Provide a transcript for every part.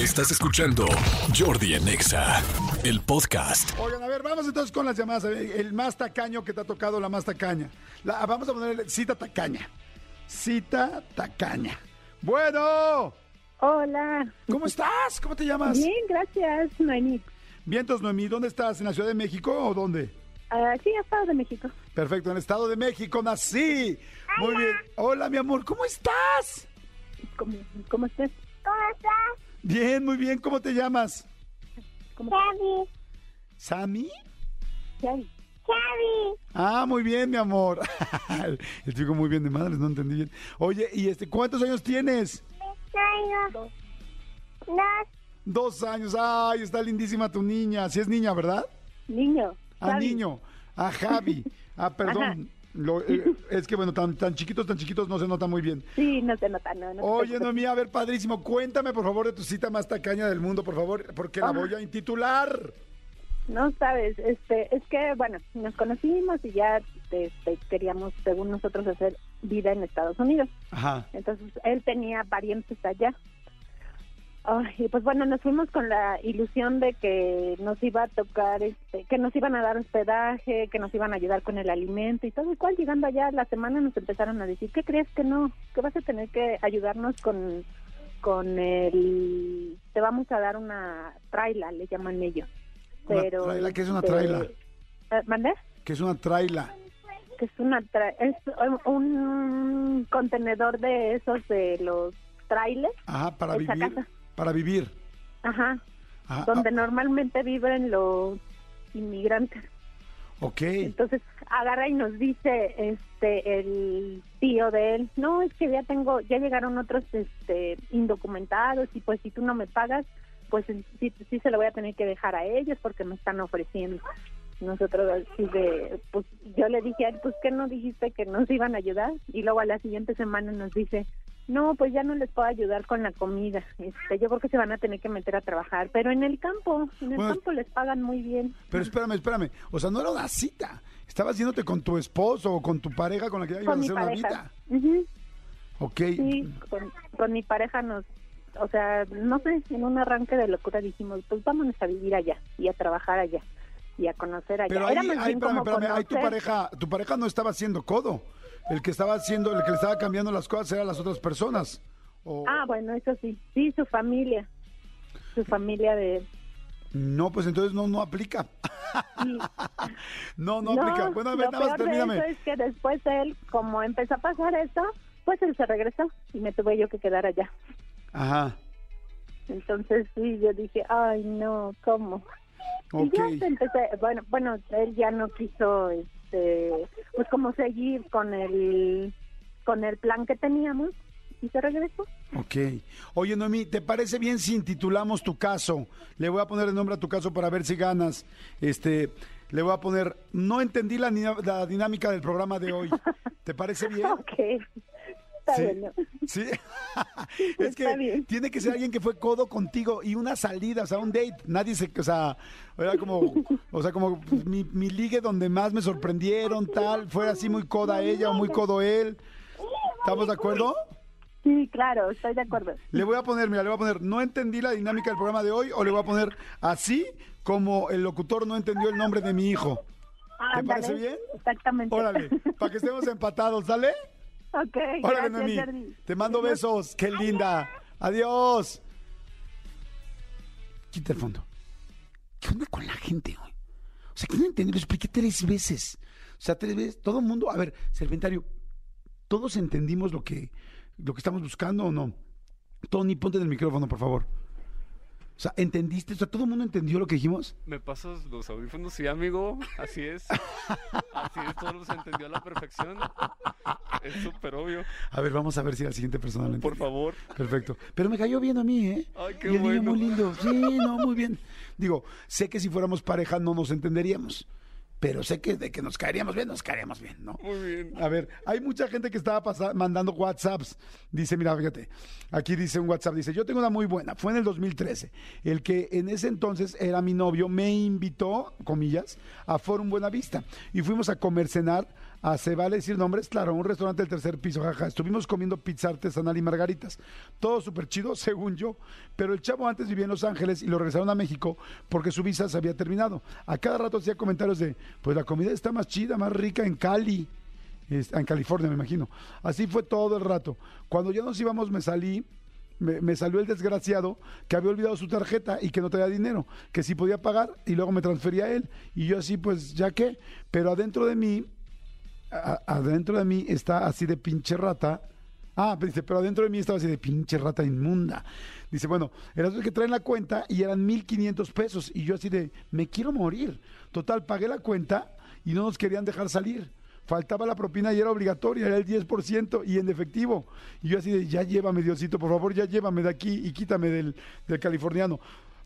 Estás escuchando Jordi en Exa, el podcast. Oigan, a ver, vamos entonces con las llamadas. A ver, El más tacaño que te ha tocado, la más tacaña. La- vamos a ponerle cita tacaña. Cita tacaña. Bueno, Hola. ¿cómo estás? ¿Cómo te llamas? Bien, gracias, Noemí. Vientos, Noemí, ¿dónde estás? ¿En la Ciudad de México o dónde? Ah, sí, Estado de México. Perfecto, en el Estado de México nací. Muy bien. Hola, mi amor, ¿cómo estás? ¿Cómo, cómo estás? ¿Cómo estás? Bien, muy bien. ¿Cómo te llamas? ¿Cómo. ¿Sami? Xavi. Xavi. Ah, muy bien, mi amor. El chico muy bien de madres, no entendí bien. Oye, ¿y este cuántos años tienes? Traigo dos. Dos años. Ay, está lindísima tu niña. Si es niña, ¿verdad? Niño. Ah, Xavi. niño. Ah, Javi. Ah, perdón. Lo- eh, es que bueno, tan, tan chiquitos, tan chiquitos no se nota muy bien. Sí, no se nota, no. no Oye. Noemí, a ver, padrísimo. Cuéntame, por favor, de tu cita más tacaña del mundo, por favor, porque la Ah. voy a intitular. No sabes, este, es que, bueno, nos conocimos y ya este, queríamos, según nosotros, hacer vida en Estados Unidos. Ajá. Entonces, él tenía parientes allá. Ay, pues bueno, nos fuimos con la ilusión de que nos iba a tocar, este, que nos iban a dar hospedaje, que nos iban a ayudar con el alimento y todo. Y cual llegando allá la semana nos empezaron a decir, ¿qué crees que no? Que vas a tener que ayudarnos con, con el, te vamos a dar una traila, le llaman ellos. Una Pero traila, ¿qué es una este, traila? eh, ¿Mandé? Que es una traila. que es una tra- es un contenedor de esos de los trailers Ajá, para vivir. casa. Para vivir. ajá Ajá. donde normalmente viven los inmigrantes ah, ok. entonces agarra y nos dice este el tío de él no es que ya tengo ya llegaron otros este indocumentados y pues si tú no me pagas pues sí, sí se lo voy a tener que dejar a ellos porque me están ofreciendo nosotros así de pues yo le dije a él pues que no dijiste que nos iban a ayudar y luego a la siguiente semana nos dice no pues ya no les puedo ayudar con la comida este yo creo que se van a tener que meter a trabajar pero en el campo en el Bueno, campo les pagan muy bien Pero espérame, espérame. O sea, no era una cita. Estabas yéndote con tu esposo o con tu pareja con la que ya ibas a hacer una pareja vida. Ujú. Ok. Sí, con, con mi pareja nos, o sea, no sé, en un arranque de locura dijimos, pues vámonos a vivir allá y a trabajar allá y a conocer allá. Pero ahí, ahí, espérame, espérame, ahí tu pareja, tu pareja no estaba haciendo codo. El que estaba haciendo, el que le estaba cambiando las cosas eran las otras personas. O- Ah, bueno, eso sí, sí, su familia, su familia de... No, pues entonces no, no aplica. sí. no, no, aplica. Bueno, a ver, lo nada más peor de termíname. eso es que después él, como empezó a pasar eso, pues él se regresó y me tuve yo que quedar allá. Ajá. Entonces sí, yo dije, ay no, ¿cómo? Ok. Y ya se empecé, bueno, bueno, él ya no quiso, este, pues como seguir con el, con el plan que teníamos y se regresó. Ok. Oye, Noemí, ¿te parece bien si intitulamos tu caso? Le voy a poner el nombre a tu caso para ver si ganas. Este, le voy a poner, no entendí la, la dinámica del programa de hoy. ¿Te parece bien? Ok, está Sí. bueno. Sí. es que bien. tiene que ser alguien que fue codo contigo y una salida, o sea, un date. Nadie se, o sea, era como, o sea, como pues, mi, mi ligue donde más me sorprendieron, tal, fue así muy coda ella o muy codo él. ¿Estamos de acuerdo? Sí, claro, estoy de acuerdo. Le voy a poner, mira, le voy a poner, no entendí la dinámica del programa de hoy, o le voy a poner así como el locutor no entendió el nombre de mi hijo. ¿Te parece bien? Exactamente. Órale, para que estemos empatados, ¿sale? Ok, Órale, gracias, Noemí. Jordi. Te mando besos. Qué linda. Adiós. Quita el fondo. ¿Qué onda con la gente hoy? O sea, entendí, lo expliqué tres veces. O sea, tres veces. Todo el mundo, a ver, Serventario, ¿todos entendimos lo que, lo que estamos buscando o no? Tony, ponte en el micrófono, por favor. O sea, ¿entendiste? O sea, ¿todo el mundo entendió lo que dijimos? ¿Me pasas los audífonos? Sí, amigo, así es. Así es, todos los entendió a la perfección. Es súper obvio. A ver, vamos a ver si la siguiente persona lo Por entendió. favor. Perfecto. Pero me cayó bien a mí, ¿eh? Ay, qué y el niño bueno. muy lindo. Sí, no, muy bien. Digo, sé que si fuéramos pareja no nos entenderíamos. Pero sé que de que nos caeríamos bien, nos caeríamos bien, ¿no? Muy bien. A ver, hay mucha gente que estaba mandando WhatsApps. Dice, mira, fíjate, aquí dice un WhatsApp, dice, yo tengo una muy buena, fue en el 2013. El que en ese entonces era mi novio me invitó, comillas, a Forum Buenavista. Y fuimos a comer, cenar a ¿se vale decir nombres? Claro, un restaurante del tercer piso, jaja. Estuvimos comiendo pizza artesanal y margaritas. Todo súper chido, según yo. Pero el chavo antes vivía en Los Ángeles y lo regresaron a México porque su visa se había terminado. A cada rato hacía comentarios de, pues la comida está más chida, más rica en Cali. Es- en California, me imagino. Así fue todo el rato. Cuando ya nos íbamos, me salí me, me salió el desgraciado que había olvidado su tarjeta y que no traía dinero, que sí podía pagar y luego me transfería a él. Y yo así, pues, ya qué. Pero adentro de mí, adentro de mí está así de pinche rata. Ah, pero dice, pero adentro de mí estaba así de pinche rata inmunda. Dice, bueno, el asunto es que traen la cuenta y eran 1.500 pesos. Y yo así de, me quiero morir. Total, pagué la cuenta y no nos querían dejar salir. Faltaba la propina y era obligatoria, era el 10% y en efectivo. Y yo así de, ya llévame, Diosito, por favor, ya llévame de aquí y quítame del, del californiano.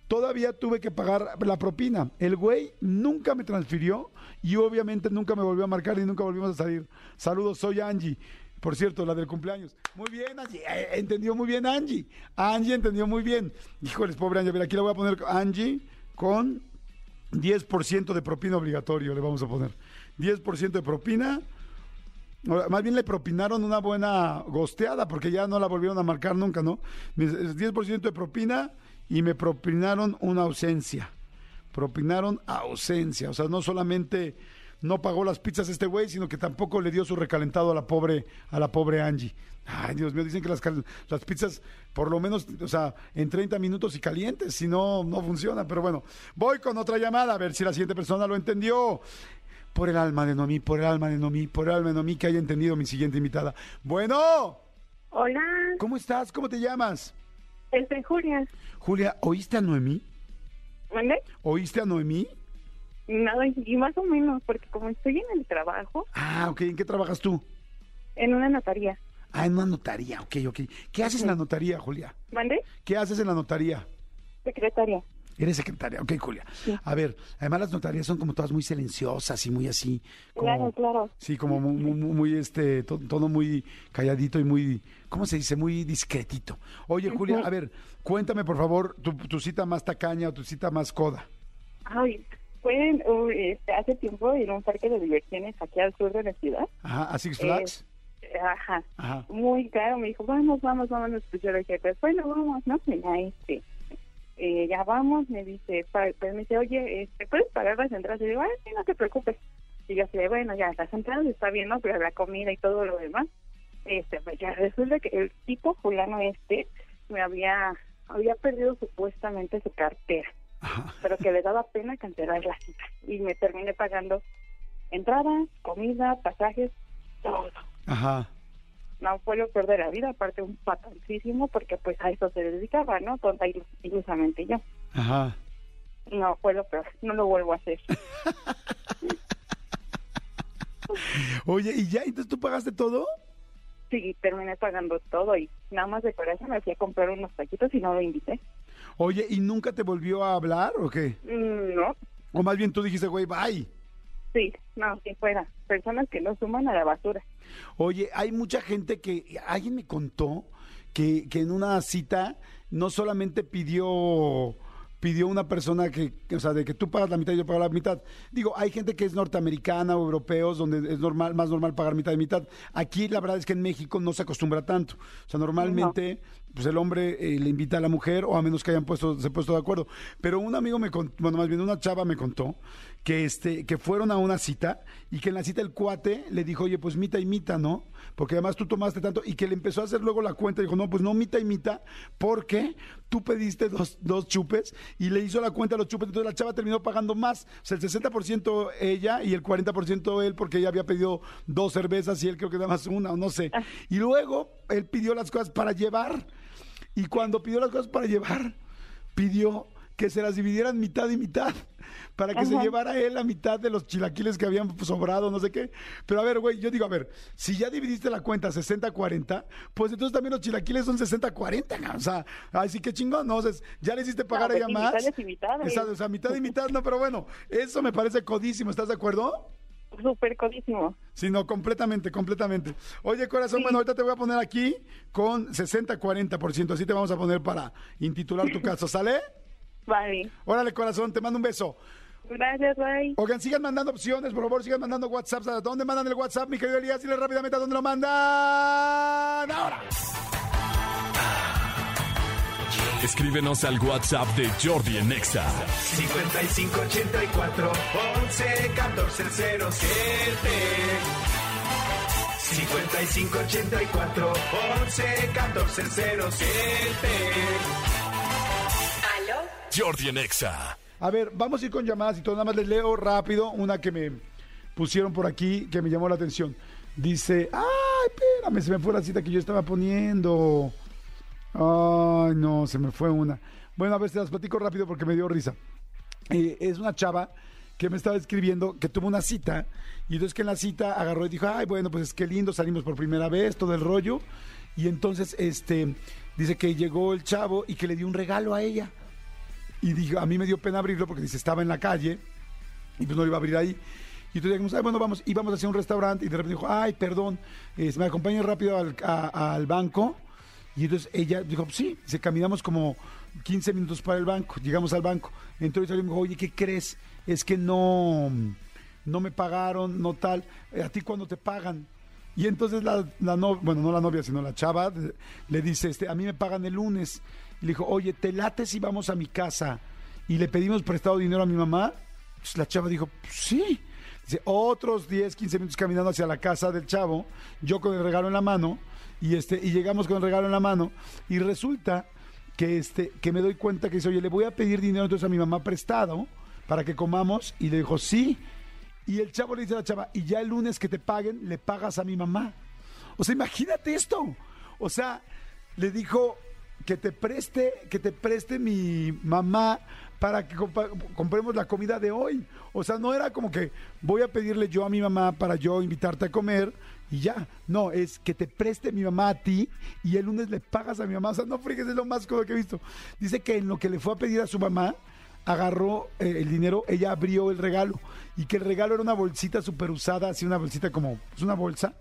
Todavía tuve que pagar la propina. El güey nunca me transfirió y obviamente nunca me volvió a marcar y nunca volvimos a salir. Saludos, soy Angie. Por cierto, la del cumpleaños. Muy bien, Angie. Eh, entendió muy bien Angie. Angie entendió muy bien. Híjoles, pobre Angie. A ver, aquí le voy a poner Angie con 10% de propina obligatorio, le vamos a poner. 10% de propina. Más bien le propinaron una buena gosteada porque ya no la volvieron a marcar nunca, ¿no? Me- es 10% de propina y me propinaron una ausencia. Propinaron ausencia. O sea, no solamente no pagó las pizzas este güey, sino que tampoco le dio su recalentado a la pobre, a la pobre Angie. Ay, Dios mío, dicen que las, las pizzas, por lo menos, o sea, en 30 minutos y calientes, si no, no funciona. Pero bueno, voy con otra llamada a ver si la siguiente persona lo entendió. Por el alma de Noemí, por el alma de Noemí, por el alma de Noemí que haya entendido mi siguiente invitada. Bueno, Hola, ¿cómo estás? ¿Cómo te llamas? Julia. Julia, ¿oíste a Noemí? ¿Vale? ¿Oíste a Noemí? Nada, y más o menos, porque como estoy en el trabajo, Ah, ok. ¿En qué trabajas tú? en una notaría. Ah, en una notaría, ok, ok. ¿Qué haces en la notaría, Julia? ¿Mande? ¿Qué haces en la notaría? Secretaria. Eres secretaria, ok, Julia. A ver, además las notarías son como todas muy silenciosas y muy así. Como, Claro, claro. Sí, como muy, muy, muy, este, to- todo muy calladito y muy, ¿cómo se dice? Muy discretito. Oye, Julia, a ver, cuéntame por favor tu, tu cita más tacaña o tu cita más coda. Ay, fue uh, este, hace tiempo en un parque de diversiones aquí al sur de la ciudad. Ajá, a Six Flags. Eh, Ajá. Ajá. Muy claro, me dijo, vamos, vamos, vamos. Pues yo le dije, pues bueno, vamos, ¿no? Ya, este, eh, ya vamos, me dice, pues me dice, oye, este, ¿puedes pagar las entradas? Y digo, ay, no te preocupes. Y yo así, de, bueno, ya, las entradas está bien, ¿no? Pero la comida y todo lo demás. Este, pues ya resulta que el tipo fulano este me había, había perdido supuestamente su cartera, Ajá. pero que le daba pena cancelar la cita. Y me terminé pagando entrada, comida, pasajes, todo Ajá. No fue lo peor de la vida, aparte un patancísimo, porque pues a eso se dedicaba, ¿no? Tonta ilus- ilusamente yo. Ajá. No, fue lo peor, no lo vuelvo a hacer. Oye, ¿y ya? ¿Entonces tú pagaste todo? Sí, terminé pagando todo y nada más de corazón me fui a comprar unos taquitos y no lo invité. Oye, ¿y nunca te volvió a hablar o qué? Mm, No, O más bien tú dijiste, güey, bye. Sí, no, si fuera. Personas que no suman a la basura. Oye, hay mucha gente que, alguien me contó que, que en una cita no solamente pidió pidió una persona que, que, o sea, de que tú pagas la mitad y yo pago la mitad. Digo, hay gente que es norteamericana o europeos donde es normal, más normal pagar mitad y mitad. Aquí la verdad es que en México no se acostumbra tanto. O sea, normalmente pues el hombre eh, le invita a la mujer o a menos que hayan puesto, se puesto de acuerdo. Pero un amigo me contó, bueno, más bien una chava me contó que este, que fueron a una cita y que en la cita el cuate le dijo, oye, pues mita y mita, ¿no? Porque además tú tomaste tanto y que le empezó a hacer luego la cuenta y dijo, no, pues no mita y mita, porque tú pediste dos, dos chupes y le hizo la cuenta a los chupes, entonces la chava terminó pagando más, o sea, el 60% ella y el 40% él, porque ella había pedido dos cervezas y él creo que nada más una o no sé. Y luego él pidió las cosas para llevar y cuando pidió las cosas para llevar, pidió que se las dividieran mitad y mitad para que se llevara él la mitad de los chilaquiles que habían sobrado, no sé qué. Pero a ver, güey, yo digo, a ver, si ya dividiste la cuenta 60-40, pues entonces también los chilaquiles son 60-40, ¿no? o sea, así que chingón, ¿no? O sea, ya le hiciste pagar No, a ella pues, y más. mitades y mitades. Exacto, o sea, mitad y mitad, no, pero bueno, eso me parece codísimo, ¿estás de acuerdo? Súper codísimo. Sí, no, completamente, completamente. Oye, corazón, bueno, ahorita te voy a poner aquí con 60-40%, así te vamos a poner para intitular tu caso, ¿sale? Vale. Órale, corazón, te mando un beso. Gracias, bye. Oigan, sigan mandando opciones, por favor, sigan mandando WhatsApp. ¿A dónde mandan el WhatsApp, mi querido Elías? Dile rápidamente a dónde lo mandan. Ahora. Escríbenos al WhatsApp de Jordi en Exa. 5584 11 14 07 5584 11 14 07 Jordi en Exa. A ver, vamos a ir con llamadas y todo. Nada más les leo rápido una que me pusieron por aquí que me llamó la atención. Dice, ay, espérame, se me fue la cita que yo estaba poniendo. Ay, no, se me fue una. Bueno, a ver, se las platico rápido porque me dio risa. Eh, es una chava que me estaba escribiendo que tuvo una cita y entonces que en la cita agarró y dijo, ay, bueno, pues es que lindo, salimos por primera vez, todo el rollo. Y entonces, este, dice que llegó el chavo y que le dio un regalo a ella. Y dijo, a mí me dio pena abrirlo porque dice, estaba en la calle y pues no lo iba a abrir ahí. Y entonces dijimos, ay, bueno, vamos, íbamos hacia un restaurante y de repente dijo, ay, perdón, eh, ¿me acompaña rápido al, banco? Y entonces ella dijo, sí, se caminamos como 15 minutos para el banco, llegamos al banco. Entonces yo le dijo, oye, ¿qué crees? Es que no, no me pagaron, no tal. ¿A ti cuándo te pagan? Y entonces la, novia, bueno, no la novia, sino la chava, le dice, este, a mí me pagan el lunes. Le dijo, oye, ¿te late si vamos a mi casa y le pedimos prestado dinero a mi mamá? Pues la chava dijo, "Pues sí. Dice, otros 10, 15 minutos caminando hacia la casa del chavo, yo con el regalo en la mano, y este, y llegamos con el regalo en la mano, y resulta que este, que me doy cuenta que dice, oye, le voy a pedir dinero entonces a mi mamá prestado para que comamos, y le dijo, sí. Y el chavo le dice a la chava, y ya el lunes que te paguen, le pagas a mi mamá. O sea, imagínate esto. O sea, le dijo que te preste, que te preste mi mamá para que compremos la comida de hoy. O sea, no era como que voy a pedirle yo a mi mamá para yo invitarte a comer y ya. No, es que te preste mi mamá a ti y el lunes le pagas a mi mamá. O sea, no frigues, es lo más cómodo que he visto. Dice que en lo que le fue a pedir a su mamá, agarró eh, el dinero, ella abrió el regalo y que el regalo era una bolsita súper usada, así una bolsita como, es una bolsa.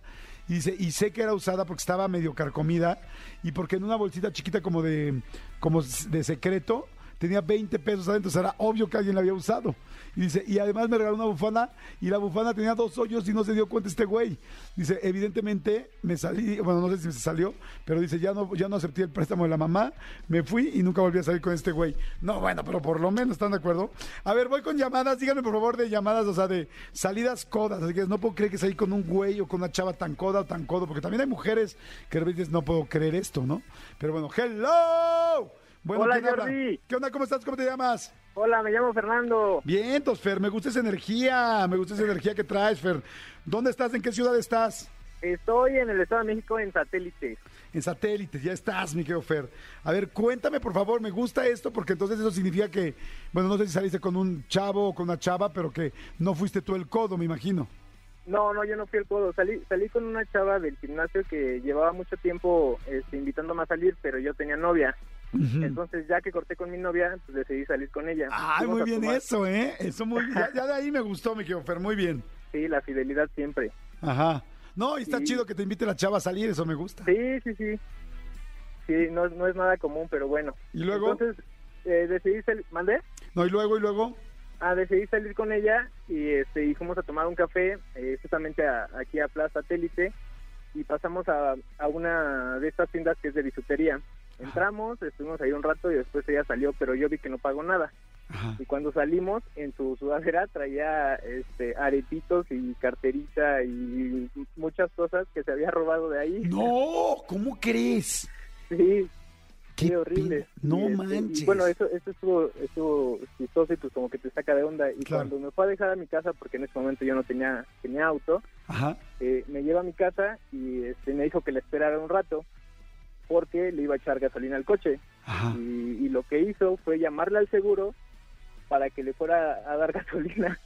Y dice, y sé que era usada porque estaba medio carcomida y porque en una bolsita chiquita como de, como de secreto tenía 20 pesos adentro, o era obvio que alguien la había usado. Y dice, y además me regaló una bufanda y la bufanda tenía dos hoyos y no se dio cuenta este güey. Dice, evidentemente me salí, bueno, no sé si se salió, pero dice, ya no, ya no acepté el préstamo de la mamá, me fui y nunca volví a salir con este güey. No, bueno, pero por lo menos están de acuerdo. A ver, voy con llamadas, díganme por favor de llamadas, o sea, de salidas codas. Así que no puedo creer que salí con un güey o con una chava tan coda o tan codo, porque también hay mujeres que de repente no puedo creer esto, ¿no? Pero bueno, hello. Bueno, Hola, ¿quién habla? Jordi. ¿Qué onda? ¿Cómo estás? ¿Cómo te llamas? Hola, me llamo Fernando. Bien, Fer, me gusta esa energía, me gusta esa energía que traes, Fer. ¿Dónde estás? ¿En qué ciudad estás? Estoy en el Estado de México en satélite. En satélites, ya estás, mi querido Fer. A ver, cuéntame, por favor, me gusta esto porque entonces eso significa que, bueno, no sé si saliste con un chavo o con una chava, pero que no fuiste tú el codo, me imagino. No, no, yo no fui el codo. Salí, salí con una chava del gimnasio que llevaba mucho tiempo este, invitándome a salir, pero yo tenía novia. Entonces, ya que corté con mi novia, pues decidí salir con ella. Fuimos muy bien tomar- eso, ¿eh? Eso muy. Ya, ya de ahí me gustó, mi Fer, muy bien. Sí, la fidelidad siempre. Ajá. No, y está Sí. chido que te invite la chava a salir, eso me gusta. Sí, sí, sí. Sí, no, no es nada común, pero bueno. ¿Y luego? Entonces, eh, decidí salir... ¿Mandé? No, y luego, y luego. Ah, decidí salir con ella y, este, y fuimos a tomar un café eh, justamente a- aquí a Plaza Satélite y pasamos a, a una de estas tiendas que es de bisutería. Entramos, estuvimos ahí un rato y después ella salió, pero yo vi que no pagó nada. Ajá. Y cuando salimos, en su sudadera traía este, aretitos y carterita y muchas cosas que se había robado de ahí. No, ¿cómo crees? Sí, Qué Qué horrible. No Y, este, y manches. bueno, eso, eso estuvo, estuvo chistoso y pues como que te saca de onda. Y Claro. cuando me fue a dejar a mi casa, porque en ese momento yo no tenía, tenía auto, Ajá. eh, me lleva a mi casa y este, me dijo que le esperara un rato porque le iba a echar gasolina al coche. Ajá. Y, y lo que hizo fue llamarle al seguro para que le fuera a dar gasolina.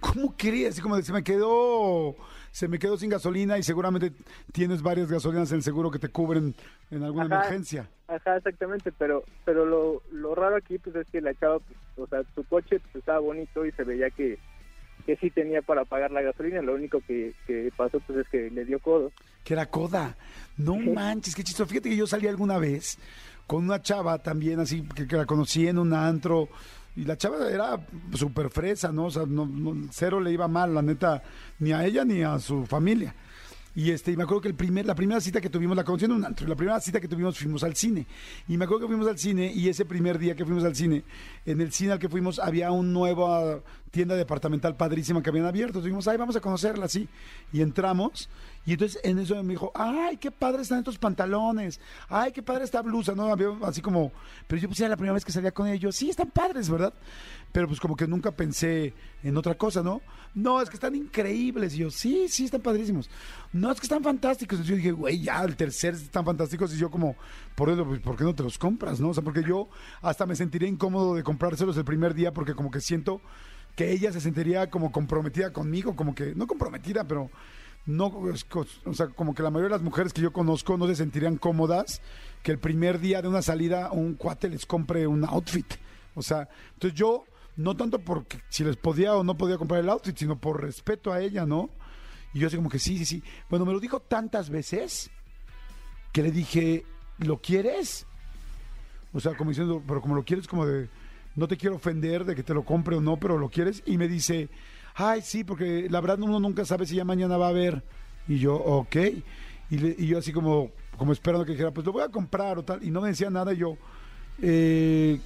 ¿Cómo crees? Así como de, se me quedó, se me quedó sin gasolina y seguramente tienes varias gasolinas en el seguro que te cubren en alguna Ajá. emergencia. Ajá, exactamente, pero pero lo, lo raro aquí pues es que la chava, pues, o sea, su coche pues, estaba bonito y se veía que, que sí tenía para pagar la gasolina, lo único que, que pasó pues es que le dio codo. Que era coda. No manches, qué chistoso. Fíjate que yo salí alguna vez con una chava también así, que, que la conocí en un antro, Y la chava era súper fresa, ¿no? O sea, no, no- cero le iba mal, la neta, ni a ella ni a su familia. Y este, y me acuerdo que el primer, la primera cita que tuvimos, la conocí en un antro, la primera cita que tuvimos fuimos al cine. Y me acuerdo que fuimos al cine y ese primer día que fuimos al cine, en el cine al que fuimos había una nueva tienda departamental padrísima que habían abierto. Entonces dijimos, ay, vamos a conocerla, así. Y entramos y entonces en eso me dijo, ay, qué padre están estos pantalones, ay, qué padre esta blusa, ¿no? Así como, pero yo pues era la primera vez que salía con ellos, sí, están padres, ¿verdad? Pero pues como que nunca pensé en otra cosa, ¿no? No, es que están increíbles. Y yo, sí, sí, están padrísimos. No, es que están fantásticos. Y yo dije, güey, ya, el tercer están fantásticos. Y yo como, por eso, pues, ¿por qué no te los compras, no? O sea, porque yo hasta me sentiría incómodo de comprárselos el primer día porque como que siento que ella se sentiría como comprometida conmigo, como que, no comprometida, pero no, o sea, como que la mayoría de las mujeres que yo conozco no se sentirían cómodas que el primer día de una salida un cuate les compre un outfit. O sea, entonces yo, no tanto porque si les podía o no podía comprar el outfit, sino por respeto a ella, ¿no? Y yo así como que sí, sí, sí. Bueno, me lo dijo tantas veces que le dije, ¿lo quieres? O sea, como diciendo, pero como lo quieres, como de, no te quiero ofender de que te lo compre o no, pero lo quieres. Y me dice, ay, sí, porque la verdad uno nunca sabe si ya mañana va a haber. Y yo, ok. Y, le- y yo así como, como esperando que dijera, pues lo voy a comprar o tal. Y no me decía nada yo, eh,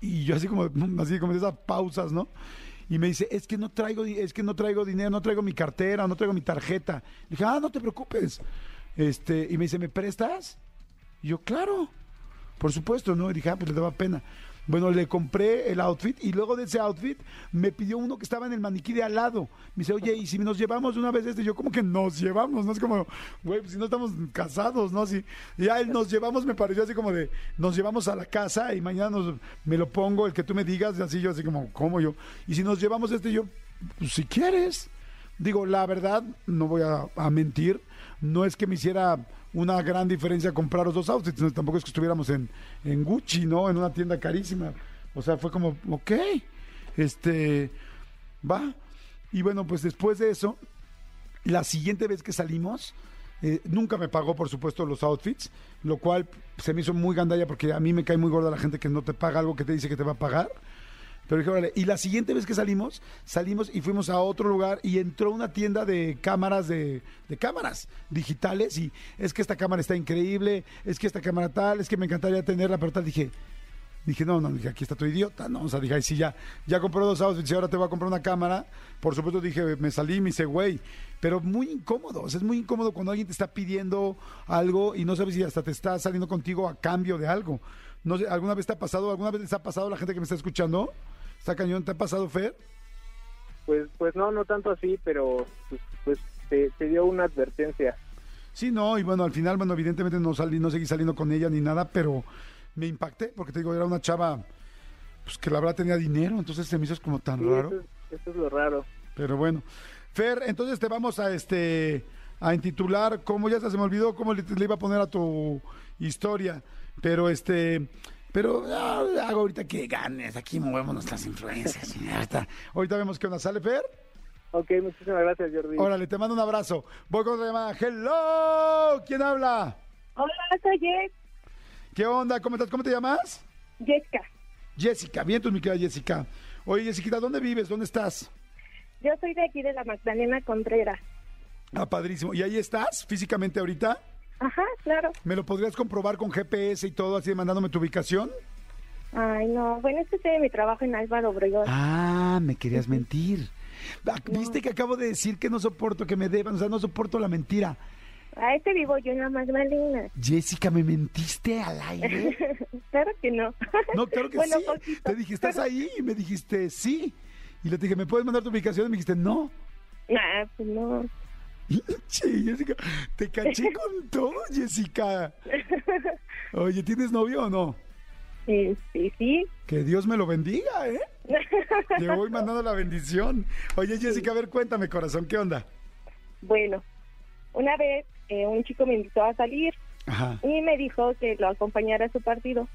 y yo así como, así como esas pausas, ¿no? Y me dice, es que no traigo, es que no traigo dinero, no traigo mi cartera, no traigo mi tarjeta. Dije, ah, no te preocupes. Este, y me dice, ¿me prestas? Y yo, claro, por supuesto, ¿no? Y dije, ah, pues le daba pena. Bueno, le compré el outfit y luego de ese outfit me pidió uno que estaba en el maniquí de al lado. Me dice, oye, ¿y si nos llevamos una vez este? Yo, como que nos llevamos? No es como, güey, pues si no estamos casados, ¿no? Así, ya el nos llevamos me pareció así como de, nos llevamos a la casa y mañana nos, me lo pongo, el que tú me digas, y así yo, así como, ¿cómo yo? Y si nos llevamos este, yo, pues si quieres. Digo, la verdad, no voy a mentir, no es que me hiciera una gran diferencia comprar los dos outfits, no, tampoco es que estuviéramos en, en Gucci, ¿no? En una tienda carísima. O sea, fue como, ok, este, va. Y bueno, pues después de eso, la siguiente vez que salimos, eh, nunca me pagó, por supuesto, los outfits, lo cual se me hizo muy gandalla porque a mí me cae muy gorda la gente que no te paga algo que te dice que te va a pagar. Pero dije, órale, y la siguiente vez que salimos, salimos y fuimos a otro lugar y entró una tienda de cámaras, de, cámaras digitales y es que esta cámara está increíble, es que esta cámara tal, es que me encantaría tenerla, pero tal, dije, dije, no, no, dije, aquí está tu idiota, ¿no? O sea, dije, sí, ya, ya compré dos outfits y ahora te voy a comprar una cámara. Por supuesto, dije, me salí me hice, güey, pero muy incómodo, o sea, es muy incómodo cuando alguien te está pidiendo algo y no sabes si hasta te está saliendo contigo a cambio de algo. No ¿alguna vez te ha pasado, alguna vez les ha pasado a la gente que me está escuchando? ¿Está cañón? ¿Te ha pasado, Fer? Pues, pues no, no tanto así, pero pues, pues te, te dio una advertencia. Sí, no, y bueno, al final, bueno, evidentemente no salí, no seguí saliendo con ella ni nada, pero me impacté porque te digo, era una chava pues que la verdad tenía dinero, entonces se me hizo como tan Sí, raro. Eso, es, eso es lo raro. Pero bueno. Fer, entonces te vamos a este a intitular, como ya se me olvidó cómo le, le iba a poner a tu historia, pero este pero ah, hago ahorita que ganes, aquí movemos nuestras influencias. ahorita, ahorita vemos qué onda sale, Fer. Ok, muchísimas gracias, Jordi. Órale, te mando un abrazo. Voy con otra llamada. Hello, ¿quién habla? Hola, soy Jess- ¿Qué onda? ¿Cómo estás? ¿Cómo te llamas? Jessica. Jessica, bien, tú, mi querida Jessica. Oye, Jessica, ¿dónde vives? ¿Dónde estás? Yo soy de aquí de la Magdalena Contreras. Ah, padrísimo. ¿Y ahí estás físicamente ahorita? Ajá, claro. ¿Me lo podrías comprobar con GPS y todo, así mandándome tu ubicación? Ay, no. Bueno, es que de mi trabajo en Álvaro Obregón. Ah, me querías mentir. Ah, ¿Viste que acabo de decir que no soporto que me deban? O sea, no soporto la mentira. A este vivo yo en la Magdalena. Jessica, ¿me mentiste al aire? claro que no. No, claro que bueno, sí. poquito. Te dije, ¿estás ahí? Y me dijiste, sí. Y le dije, ¿me puedes mandar tu ubicación? Y me dijiste, no. Nah, pues no. Che, Jessica, te caché con todo, Jessica. Oye, ¿tienes novio o no? Este, sí. Que Dios me lo bendiga, ¿eh? Le voy mandando la bendición. Oye, Jessica, a ver, cuéntame, corazón, ¿qué onda? bueno, una vez eh, un chico me invitó a salir Ajá. y me dijo que lo acompañara a su partido.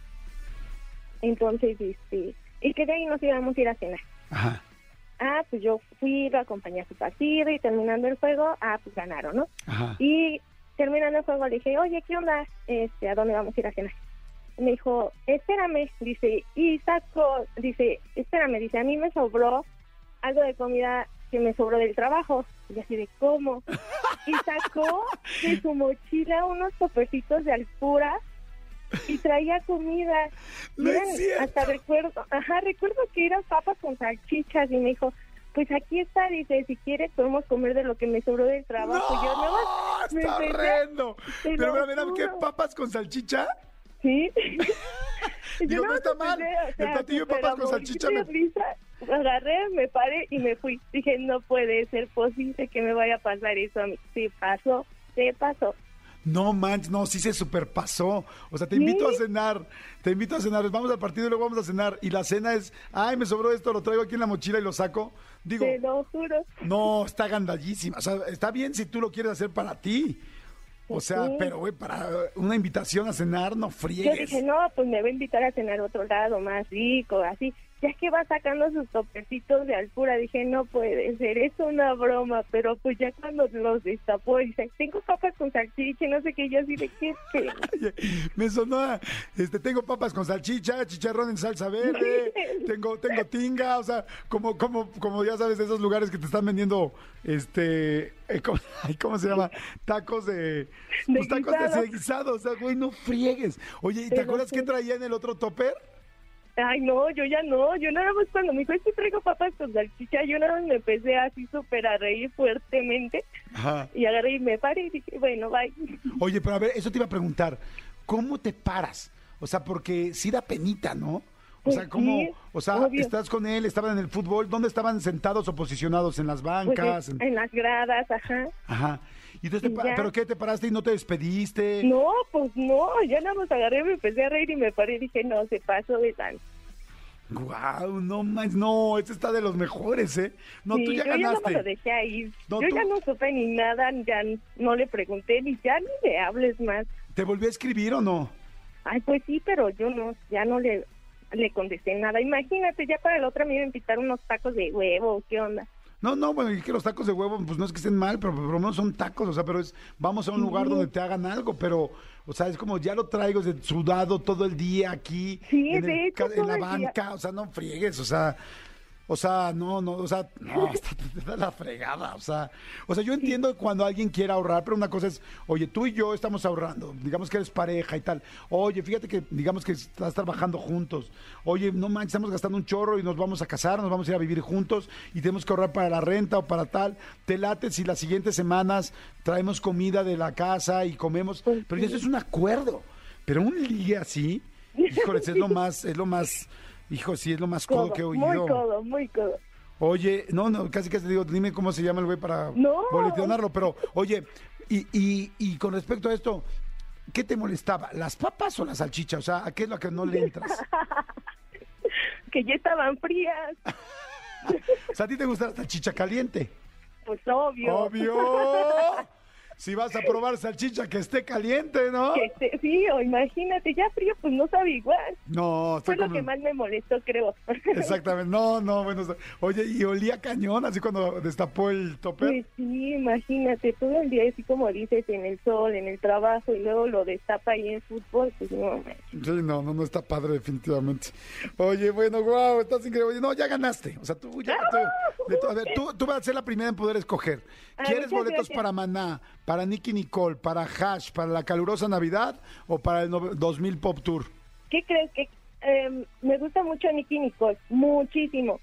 Entonces, este, y que de ahí nos íbamos a ir a cenar. Ajá. Ah, pues yo fui, lo acompañé a su partido y terminando el juego, ah, pues ganaron, ¿no? Ajá. Y terminando el juego le dije, oye, ¿qué onda? Este, ¿A dónde vamos a ir a cenar? me dijo, espérame, dice, y sacó, dice, espérame, dice, a mí me sobró algo de comida que me sobró del trabajo. Y así de, ¿cómo? Y sacó de su mochila unos topercitos de alpura y traía comida. No. Hasta recuerdo, ajá, recuerdo que eran papas con salchichas y me dijo, pues aquí está, dice, si quieres podemos comer de lo que me sobró del trabajo. ¡No! Yo no, me ¡Está empecé- horrendo! Pero, pero, mira, ¿qué juro. papas con salchicha? Sí. Digo, yo no nada está mal. o sea, El platillo de papas con salchicha me- risa. Agarré, me paré y me fui. Dije, no puede ser posible que me vaya a pasar eso a mí. Sí, pasó, se pasó. No manches, no, sí se superpasó. O sea, te invito a cenar, te invito a cenar, vamos al partido y luego vamos a cenar. Y la cena es, ay, me sobró esto, lo traigo aquí en la mochila y lo saco. Digo, Te lo juro. no, está gandallísima. O sea, está bien si tú lo quieres hacer para ti. O sea, Sí. pero güey, para una invitación a cenar, no Yo friegues. dije, no, pues me va a invitar a cenar a otro lado, más rico, así. Ya que va sacando sus topecitos de alpura, dije, no puede ser, es una broma. Pero pues ya cuando los destapó, dice, tengo papas con salchicha, no sé qué, yo así de qué me sonó este, tengo papas con salchicha, chicharrón en salsa verde, tengo, tengo tinga, o sea, como, como, como ya sabes, de esos lugares que te están vendiendo, este, eh, ¿cómo, ¿cómo se llama? Tacos de, pues, tacos guisado. de guisado, o sea, güey, no friegues. Oye, ¿y te Pero acuerdas sí. qué traía en el otro topper? Ay, no, yo ya no. Yo nada más cuando me dijo, es que traigo papas con salchicha, yo nada más me empecé así súper a reír fuertemente. Ajá. Y agarré y me paré y dije, bueno, bye. Oye, pero a ver, eso te iba a preguntar, ¿cómo te paras? O sea, porque sí da penita, ¿no? O Pues sea, ¿cómo? o sea, obvio. estás con él, estaban en el fútbol, ¿dónde estaban sentados o posicionados? ¿En las Pues bancas? En- en las gradas, ajá. Ajá. ¿Y te Y ya. ¿Pero qué? ¿Te paraste y no te despediste? No, pues no, ya nada más agarré, me empecé a reír y me paré y dije, no, se pasó de tan. Guau, no más, no, este está de los mejores, ¿eh? No, Sí, tú ya yo ya más lo ganaste. dejé ahí. No, yo tú- ya no supe ni nada, ya no le pregunté, ni ya ni le hables más. ¿Te volvió a escribir o no? Ay, pues sí, pero yo no, ya no le, le contesté nada. Imagínate, ya para el otro me iba a invitar unos tacos de huevo, ¿qué onda? No, no, bueno, y que los tacos de huevo, pues no es que estén mal, pero por lo menos son tacos, o sea, pero es, vamos a un lugar donde te hagan algo, pero, o sea, es como ya lo traigo de sudado todo el día aquí, Sí, en, el hecho, en la día. banca, o sea, no friegues, o sea, o sea, no, no, o sea, no, hasta te, da la fregada, o sea, o sea, yo entiendo cuando alguien quiere ahorrar, pero una cosa es, oye, tú y yo estamos ahorrando, digamos que eres pareja y tal, oye, fíjate que, digamos que estás trabajando juntos, oye, no manches, estamos gastando un chorro y nos vamos a casar, nos vamos a ir a vivir juntos y tenemos que ahorrar para la renta o para tal, te late si las siguientes semanas traemos comida de la casa y comemos, pero eso es un acuerdo, pero un ligue así, híjoles, es lo más, es lo más... Hijo, sí, es lo más codo, Codo, que he muy oído. codo, muy codo. Oye, no, no, casi casi te digo, dime cómo se llama el güey para No. pero oye, y, y, y con respecto a esto, ¿qué te molestaba? ¿Las papas o la salchicha? O sea, ¿a qué es lo que no le entras? Que ya estaban frías, O sea, ¿a ti te gusta la salchicha caliente? pues obvio. Obvio. Si vas a probar salchicha que esté caliente, ¿no? Que esté- sí, o imagínate, ya frío, pues no sabe igual. No, Fue lo que más me molestó, creo. Exactamente, no, no, bueno, oye, y olía cañón, así cuando destapó el topper. Pues sí, imagínate, todo el día así como dices, en el sol, en el trabajo, y luego lo destapa ahí en fútbol, pues no. Sí, no, no, no está padre definitivamente. Oye, bueno, guau, estás increíble. Oye, no, ya ganaste. O sea, tú ya... tú- de to- a ver, tú, tú vas a ser la primera en poder escoger. Ah, ¿Quieres boletos gracias. para Maná, para Nicky Nicole, para Hash, para la calurosa Navidad o para el nove- 2000 Pop Tour? ¿Qué crees? que eh, Me gusta mucho Nicky Nicole, muchísimo,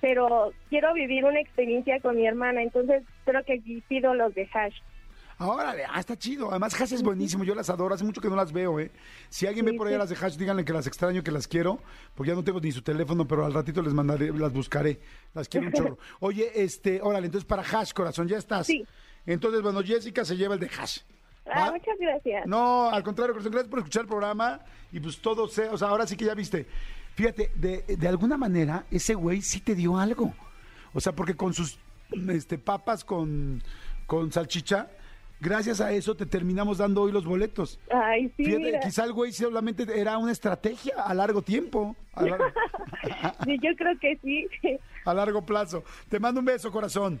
pero quiero vivir una experiencia con mi hermana, entonces creo que aquí pido los de Hash. Ahora, ah, está chido. Además, Hash es buenísimo. Yo las adoro. Hace mucho que no las veo, ¿eh? Si alguien ve por sí. las de Hash, díganle que las extraño, que las quiero, porque ya no tengo ni su teléfono, pero al ratito les mandaré, las buscaré. Las quiero un chorro. Oye, este, órale, entonces para Hash, corazón, ya estás. Sí. Entonces, bueno, Jessica se lleva el de Hash. Ah, muchas gracias. No, al contrario, gracias por escuchar el programa y pues todo sea, o sea, ahora sí que ya viste. Fíjate, de, de alguna manera, ese güey sí te dio algo. O sea, porque con sus este, papas con, con salchicha, gracias a eso te terminamos dando hoy los boletos. Ay, sí, Fíjate, mira. quizá el güey solamente era una estrategia a largo tiempo, a largo, Sí, yo creo que sí. a largo plazo. Te mando un beso, corazón.